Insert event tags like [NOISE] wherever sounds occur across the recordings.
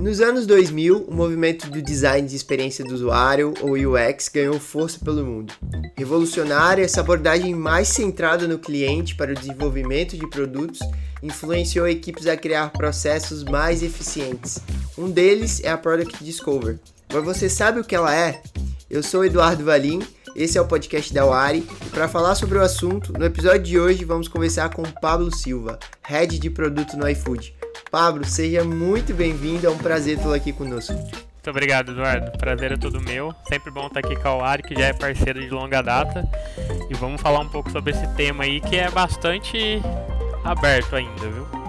Nos anos 2000, o movimento do design de experiência do usuário, ou UX, ganhou força pelo mundo. Revolucionária, essa abordagem mais centrada no cliente para o desenvolvimento de produtos influenciou equipes a criar processos mais eficientes. Um deles é a Product Discover. Mas você sabe o que ela é? Eu sou Eduardo Valim, esse é o podcast da Wari, e para falar sobre o assunto, no episódio de hoje vamos conversar com Pablo Silva, Head de Produto no iFood. Pablo, seja muito bem-vindo, é um prazer tê-lo aqui conosco. Muito obrigado, Eduardo. Prazer é todo meu. Sempre bom estar aqui com a Wari, que já é parceiro de longa data. E vamos falar um pouco sobre esse tema aí que é bastante aberto ainda, viu?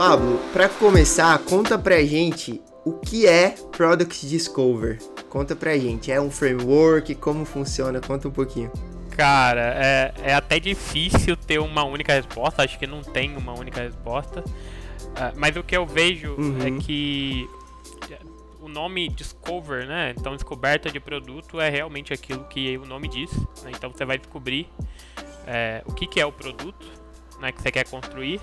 Pablo, para começar, conta pra gente o que é Product Discover. Conta pra gente, é um framework, como funciona? Conta um pouquinho. Cara, é, é até difícil ter uma única resposta, acho que não tem uma única resposta. Uh, mas o que eu vejo é uhum. é que o nome Discover, né? Então, descoberta de produto é realmente aquilo que o nome diz. Né? Então, você vai descobrir é, o que, que é o produto né, que você quer construir.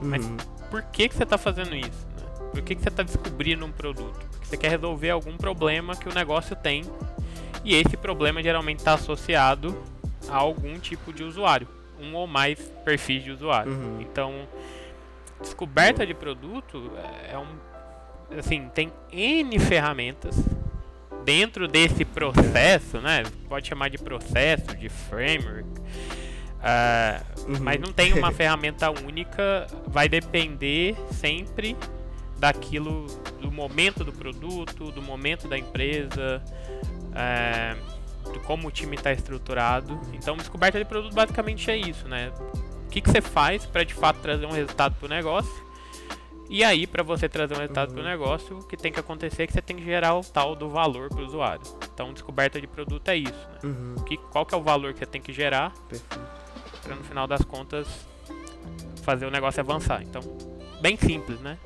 Uhum. Mas por que, que você está fazendo isso? Né? Por que, que você está descobrindo um produto? Porque você quer resolver algum problema que o negócio tem e esse problema geralmente está associado a algum tipo de usuário, um ou mais perfis de usuário. Uhum. Então, descoberta de produto é um assim tem n ferramentas dentro desse processo, né? Pode chamar de processo, de framework. Uh, uhum. Mas não tem uma [LAUGHS] ferramenta única, vai depender sempre daquilo, do momento do produto, do momento da empresa, uh, de como o time está estruturado. Então, descoberta de produto basicamente é isso, né? O que, que você faz para de fato trazer um resultado para o negócio? E aí, para você trazer um resultado uhum. para o negócio, o que tem que acontecer é que você tem que gerar o tal do valor para o usuário. Então, descoberta de produto é isso. Né? Uhum. Que, qual que é o valor que você tem que gerar? Perfeito para no final das contas fazer o negócio avançar. Então, bem simples, né?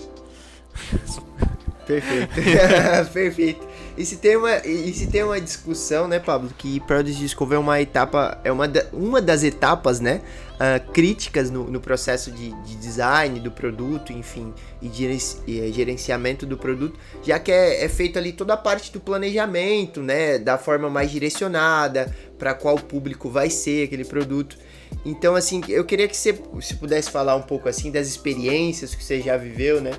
[LAUGHS] Perfeito. [LAUGHS] Perfeito. E se, tem uma, e se tem uma discussão, né, Pablo, que Product Discover é uma etapa, é uma, da, uma das etapas, né, uh, críticas no, no processo de, de, design do produto, enfim, e de e gerenciamento do produto, já que é, é feito ali toda a parte do planejamento, né, da forma mais direcionada, para qual público vai ser aquele produto. Então, assim, eu queria que você se pudesse falar um pouco assim das experiências que você já viveu, né?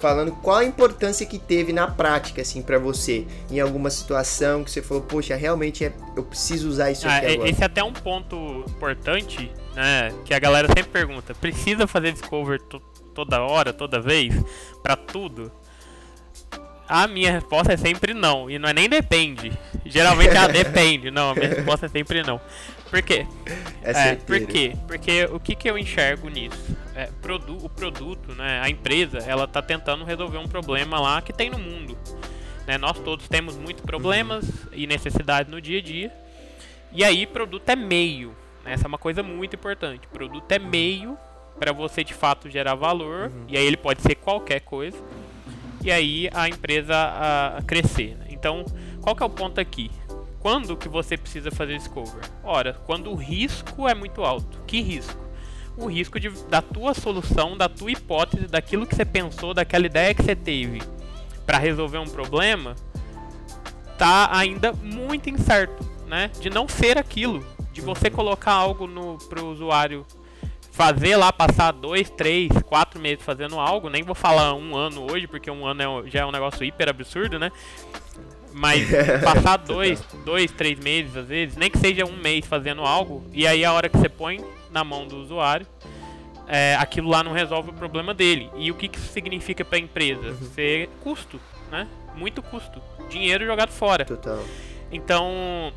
Falando qual a importância que teve na prática, assim, para você, em alguma situação que você falou, poxa, realmente é, eu preciso usar isso aqui ah, agora. Esse é até um ponto importante, né? Que a galera sempre pergunta: precisa fazer discover toda hora, toda vez, para tudo? A minha resposta é sempre não. E não é nem depende. Geralmente é [LAUGHS] depende. Não, a minha resposta é sempre não. Por quê? É, é por quê? Porque o que, que eu enxergo nisso? É, produ o produto, né, a empresa, ela está tentando resolver um problema lá que tem no mundo. Né? Nós todos temos muitos problemas uhum. e necessidades no dia a dia. E aí, produto é meio. Né? Essa é uma coisa muito importante. Produto é meio para você de fato gerar valor. Uhum. E aí ele pode ser qualquer coisa. E aí a empresa a, crescer. Né? Então, qual que é o ponto aqui? Quando que você precisa fazer discover? Ora, quando o risco é muito alto. Que risco? O risco de, da tua solução, da tua hipótese, daquilo que você pensou, daquela ideia que você teve para resolver um problema, tá ainda muito incerto, né? De não ser aquilo, de você colocar algo no pro usuário fazer lá passar dois, três, quatro meses fazendo algo, nem vou falar um ano hoje, porque um ano é, já é um negócio hiper absurdo, né? Mas [LAUGHS] passar dois, dois, três meses, às vezes, nem que seja um mês fazendo algo, e aí a hora que você põe na mão do usuário, é, aquilo lá não resolve o problema dele. E o que, que isso significa para a empresa? Uhum. Ser custo, né? Muito custo. Dinheiro jogado fora. Total. Então,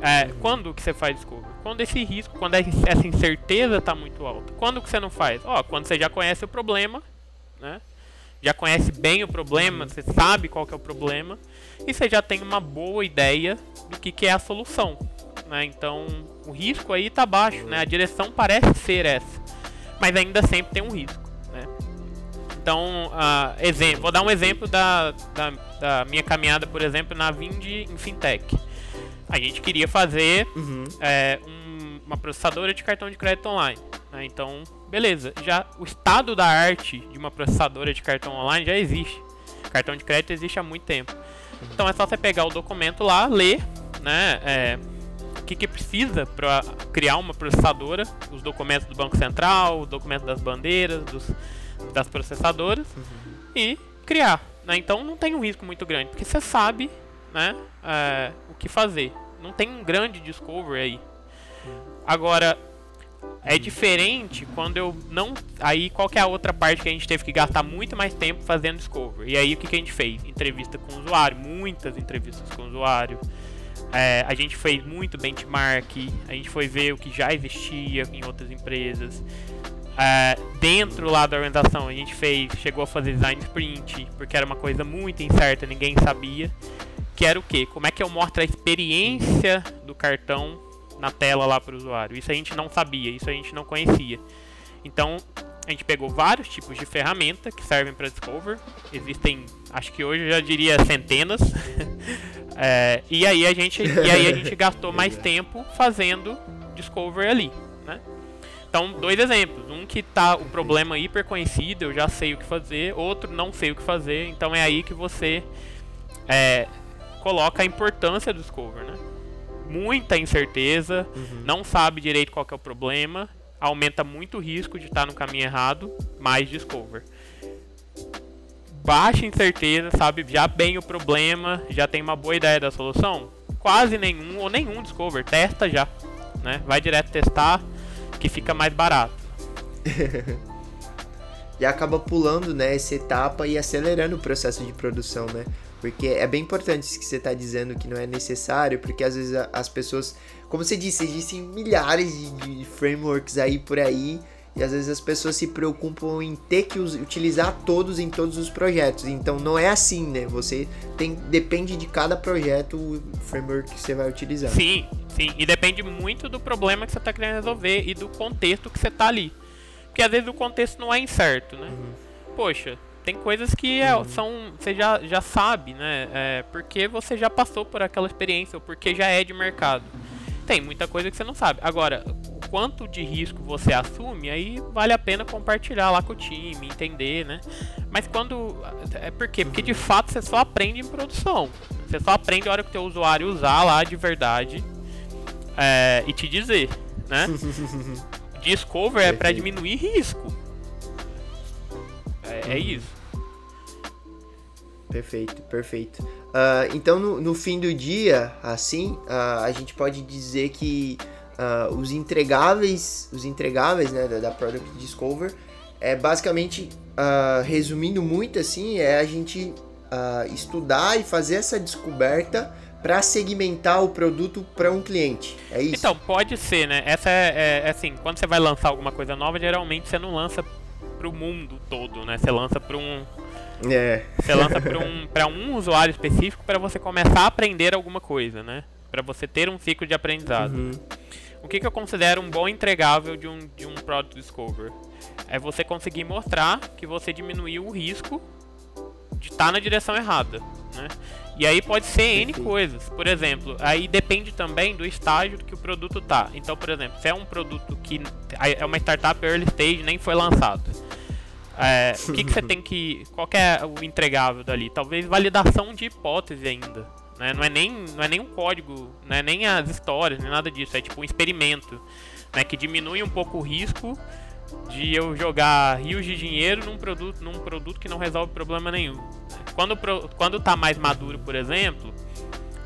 é, quando que você faz discovery? Quando esse risco, quando essa incerteza está muito alta. Quando que você não faz? Ó, quando você já conhece o problema, né? já conhece bem o problema, você sabe qual que é o problema e você já tem uma boa ideia do que, que é a solução. Né? Então o risco aí está baixo, né? a direção parece ser essa, mas ainda sempre tem um risco. Né? Então, uh, exemplo, vou dar um exemplo da, da, da, minha caminhada, por exemplo, na Vind em Fintech. A gente queria fazer uhum. é, um, uma processadora de cartão de crédito online. Né? Então, beleza. Já o estado da arte de uma processadora de cartão online já existe. Cartão de crédito existe há muito tempo. Então é só você pegar o documento lá, ler, né? É, o que, que precisa para criar uma processadora, os documentos do Banco Central, os documentos das bandeiras, dos, das processadoras uhum. e criar. Né? Então não tem um risco muito grande, porque você sabe né, é, o que fazer. Não tem um grande discovery aí. Agora, é diferente quando eu não. Aí qual é a outra parte que a gente teve que gastar muito mais tempo fazendo discovery? E aí o que, que a gente fez? Entrevista com o usuário, muitas entrevistas com o usuário. É, a gente fez muito benchmark, a gente foi ver o que já existia em outras empresas. É, dentro lá da organização a gente fez, chegou a fazer design sprint, porque era uma coisa muito incerta, ninguém sabia. Que era o que? Como é que eu mostro a experiência do cartão na tela lá para o usuário. Isso a gente não sabia, isso a gente não conhecia. Então a gente pegou vários tipos de ferramenta que servem para Discover. Existem, acho que hoje eu já diria centenas. [LAUGHS] é, e aí a gente, e aí a gente [LAUGHS] gastou mais tempo fazendo Discover ali, né? Então, dois exemplos. Um que tá o problema hiper conhecido, eu já sei o que fazer. Outro, não sei o que fazer. Então é aí que você é, coloca a importância do Discover, né? muita incerteza, uhum. não sabe direito qual é o problema, aumenta muito o risco de estar no caminho errado, mais discover. Baixa incerteza, sabe já bem o problema, já tem uma boa ideia da solução? Quase nenhum ou nenhum discover, testa já, né? Vai direto testar que fica mais barato. [LAUGHS] e acaba pulando, né, essa etapa e acelerando o processo de produção, né? Porque é bem importante isso que você está dizendo que não é necessário, porque às vezes as pessoas, como você disse, existem milhares de, frameworks aí por aí, e às vezes as pessoas se preocupam em ter que utilizar todos em todos os projetos. Então não é assim, né? Você tem depende de cada projeto o framework que você vai utilizar. Sim, sim, e depende muito do problema que você está querendo resolver e do contexto que você está ali. Porque às vezes o contexto não é incerto, né? Uhum. Poxa, tem coisas que é, são você já, já sabe, né? É, porque você já passou por aquela experiência ou porque já é de mercado. Tem muita coisa que você não sabe. Agora, o quanto de risco você assume, aí vale a pena compartilhar lá com o time, entender, né? Mas quando. É por quê? Porque de fato você só aprende em produção. Você só aprende a hora que o teu usuário usar lá de verdade é, e te dizer, né? [LAUGHS] Discover é para diminuir risco. É, é isso. Perfeito, perfeito. Uh, então, no, no, fim do dia, assim, uh, a gente pode dizer que uh, os entregáveis, os entregáveis, né, da, da Product Discover, é basicamente, resumindo muito assim, é a gente estudar e fazer essa descoberta para segmentar o produto para um cliente. É isso? Então, pode ser, né? Essa é, é, é assim, quando você vai lançar alguma coisa nova, geralmente você não lança para o mundo todo, né? Você lança para um é. Você lança para um, pra um usuário específico para você começar a aprender alguma coisa, né? Para você ter um ciclo de aprendizado. Uhum. O que, que eu considero um bom entregável de um, de um Product Discover? É você conseguir mostrar que você diminuiu o risco de estar tá na direção errada, né? E aí pode ser N coisas. Por exemplo, aí depende também do estágio que o produto tá. Então, por exemplo, se é um produto que é uma startup early stage, nem foi lançado é, o [LAUGHS] que, que você tem que. Qual que é o entregável dali? Talvez validação de hipótese ainda. Né? Não, é nem, não é nem um código, não é nem as histórias, nem nada disso. É tipo um experimento né? que diminui um pouco o risco de eu jogar rios de dinheiro num produto, num produto que não resolve problema nenhum. Quando, quando tá mais maduro, por exemplo,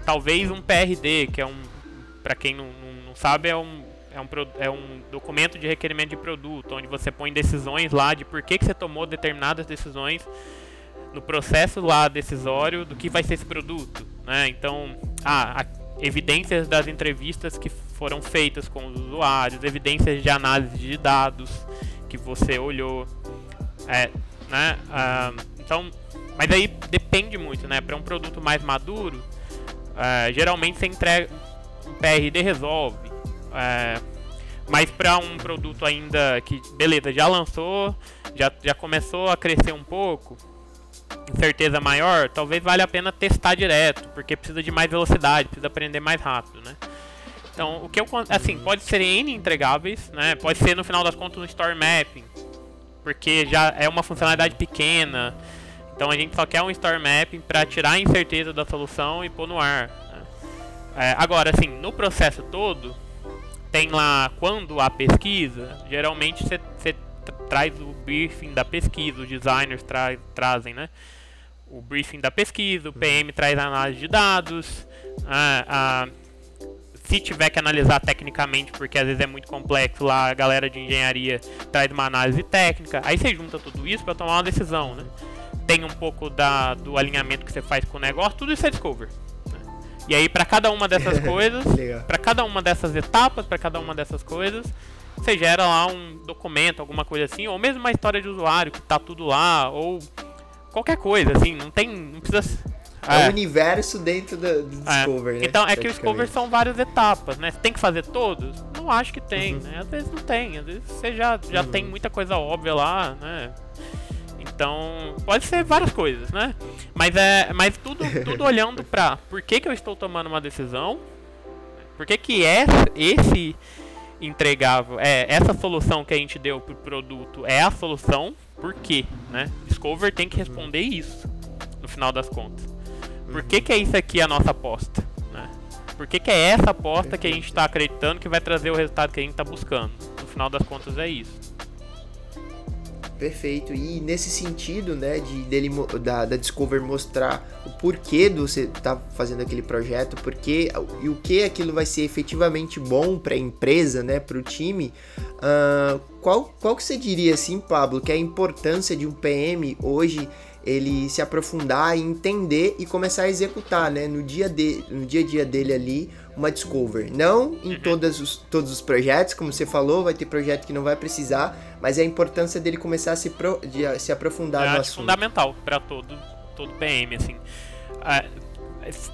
talvez um PRD, que é um. para quem não, não, não sabe, é um é um, é um documento de requerimento de produto, onde você põe decisões lá de por que, que você tomou determinadas decisões no processo lá decisório do que vai ser esse produto. Né? Então, ah, evidências das entrevistas que foram feitas com os usuários, evidências de análise de dados que você olhou. É, né? Ah, Então, mas aí depende muito, né? Para um produto mais maduro, uh, geralmente você entrega um PRD resolve. Uh, mas para um produto ainda que, beleza, já lançou, já, já começou a crescer um pouco, incerteza maior, talvez valha a pena testar direto, porque precisa de mais velocidade, precisa aprender mais rápido, né? Então, o que eu assim, pode ser N entregáveis, né? Pode ser no final das contas um store mapping, porque já é uma funcionalidade pequena. Então a gente só quer um store mapping para tirar a incerteza da solução e pôr no ar. Né? É, agora, assim, no processo todo, tem lá quando há pesquisa, geralmente você traz o briefing da pesquisa, os designers tra trazem, né? O briefing da pesquisa, o PM traz a análise de dados, a, a, se tiver que analisar tecnicamente, porque às vezes é muito complexo lá, a galera de engenharia traz uma análise técnica, aí você junta tudo isso para tomar uma decisão, né? Tem um pouco da, do alinhamento que você faz com o negócio, tudo isso é discover. E aí, para cada uma dessas [LAUGHS] coisas, para cada uma dessas etapas, para cada uma dessas coisas, você gera lá um documento, alguma coisa assim, ou mesmo uma história de usuário que tá tudo lá, ou qualquer coisa, assim, não tem. Não precisa. É, é um universo dentro do, do é. Discover, né? Então, é que o Discover são várias etapas, né? Você tem que fazer todos? Não acho que tem, uhum. né? Às vezes não tem, às vezes você já, já uhum. tem muita coisa óbvia lá, né? Então, pode ser várias coisas, né? Mas é, mas tudo, [LAUGHS] tudo olhando pra por que, que eu estou tomando uma decisão, por que que é esse entregável, é essa solução que a gente deu pro produto é a solução, por quê, né? Discover tem que responder isso no final das contas. Por que que é isso aqui a nossa aposta, né? Por que que é essa aposta que a gente está acreditando que vai trazer o resultado que a gente está buscando? No final das contas é isso. Perfeito. E nesse sentido, né, de dele da, da Discover mostrar o porquê do você tá fazendo aquele projeto, porque e o que aquilo vai ser efetivamente bom para a empresa, né, para o time. Uh, qual qual que você diria assim, Pablo, que é a importância de um PM hoje ele se aprofundar e entender e começar a executar, né, no dia de, no dia a dia dele ali uma discover. Não em uhum. todos os, todos os projetos, como você falou, vai ter projeto que não vai precisar, mas é a importância dele começar a se, pro, de, se aprofundar é, no assunto. fundamental para todo, todo PM, assim. É,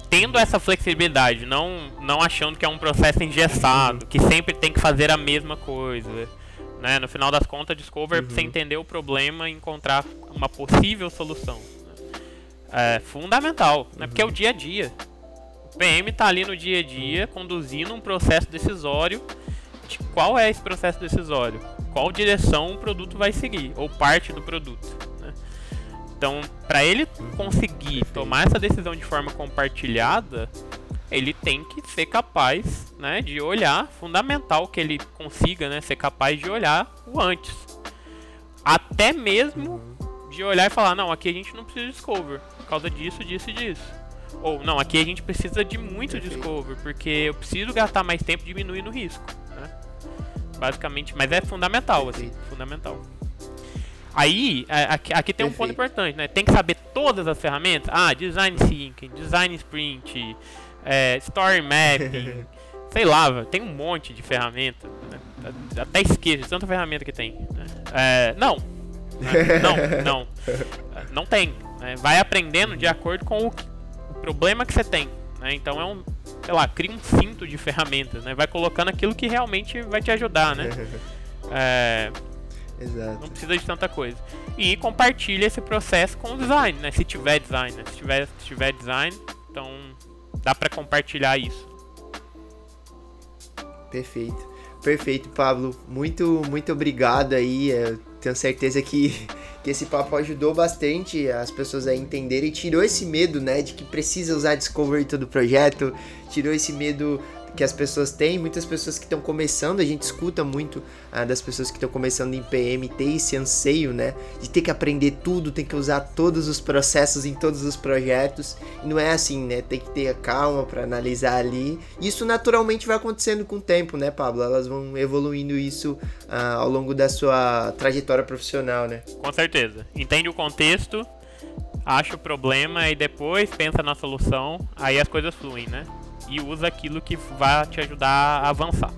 tendo essa flexibilidade, não, não achando que é um processo engessado, que sempre tem que fazer a mesma coisa. Né? No final das contas, Discover, uhum. você entender o problema e encontrar uma possível solução. É fundamental, né? porque é o dia a dia. PM está ali no dia a dia conduzindo um processo decisório de qual é esse processo decisório, qual direção o produto vai seguir, ou parte do produto. Né? Então, para ele conseguir tomar essa decisão de forma compartilhada, ele tem que ser capaz né, de olhar, fundamental que ele consiga né, ser capaz de olhar o antes. Até mesmo de olhar e falar, não, aqui a gente não precisa de discover, por causa disso, disso e disso. Ou, não, aqui a gente precisa de muito Perfeito. discover, porque eu preciso gastar mais tempo diminuindo o risco. Né? Basicamente, mas é fundamental, assim, Perfeito. assim, fundamental. Aí, é, aqui, aqui tem um ponto importante, né? Tem que saber todas as ferramentas. Ah, design thinking, design sprint, é, story mapping, [LAUGHS] sei lá, tem um monte de ferramentas. Né? Até esqueço tanta ferramenta que tem. Né? É, não. [LAUGHS] Não, não. Não tem. Né? Vai aprendendo de acordo com o problema que você tem. Né? Então é um, sei lá, cria um cinto de ferramentas, né? Vai colocando aquilo que realmente vai te ajudar, né? [LAUGHS] é, Exato. Não precisa de tanta coisa. E compartilha esse processo com o design, né? Se tiver design, né? Se tiver, se tiver design, então dá para compartilhar isso. Perfeito. Perfeito, Pablo. Muito, muito obrigado aí. Eu tenho certeza que [LAUGHS] que esse papo ajudou bastante as pessoas a entenderem tirou esse medo, né, de que precisa usar Discovery todo o projeto, tirou esse medo que as pessoas têm, muitas pessoas que estão começando, a gente escuta muito ah, das pessoas que estão começando em PM ter esse anseio, né, de ter que aprender tudo, tem que usar todos os processos em todos os projetos. E não é assim, né? Tem que ter a calma para analisar ali. Isso naturalmente vai acontecendo com o tempo, né, Pablo? Elas vão evoluindo isso ah, ao longo da sua trajetória profissional, né? Com certeza. Entende o contexto, acha o problema e depois pensa na solução, aí as coisas fluem, né? E usa aquilo que vai te ajudar a avançar.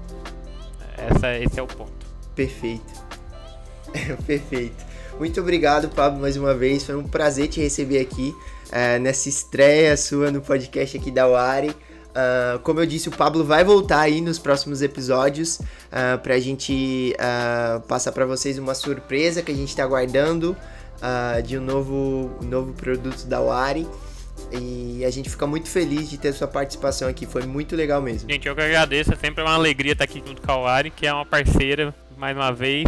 Essa, esse é o ponto. Perfeito. [LAUGHS] Perfeito. Muito obrigado, Pablo, mais uma vez. Foi um prazer te receber aqui uh, nessa estreia sua no podcast aqui da Wari. Uh, como eu disse, o Pablo vai voltar aí nos próximos episódios uh, pra gente uh, passar para vocês uma surpresa que a gente tá aguardando de um novo, novo produto da Wari. E a gente fica muito feliz de ter sua participação aqui, foi muito legal mesmo. Gente, eu que agradeço, é sempre uma alegria estar aqui junto com a Wari, que é uma parceira, mais uma vez,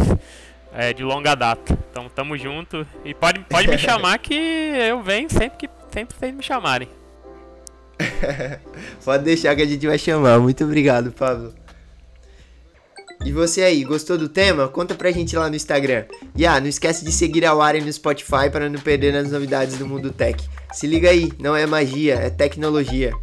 é, de longa data. Então tamo junto e pode, pode me [LAUGHS] chamar que eu venho sempre que sempre vocês me chamarem. [LAUGHS] pode deixar que a gente vai chamar. Muito obrigado, Pablo. E você aí, gostou do tema? Conta pra gente lá no Instagram. E ah, não esquece de seguir a Wari no Spotify para não perder as novidades do mundo tech. Se liga aí, não é magia, é tecnologia.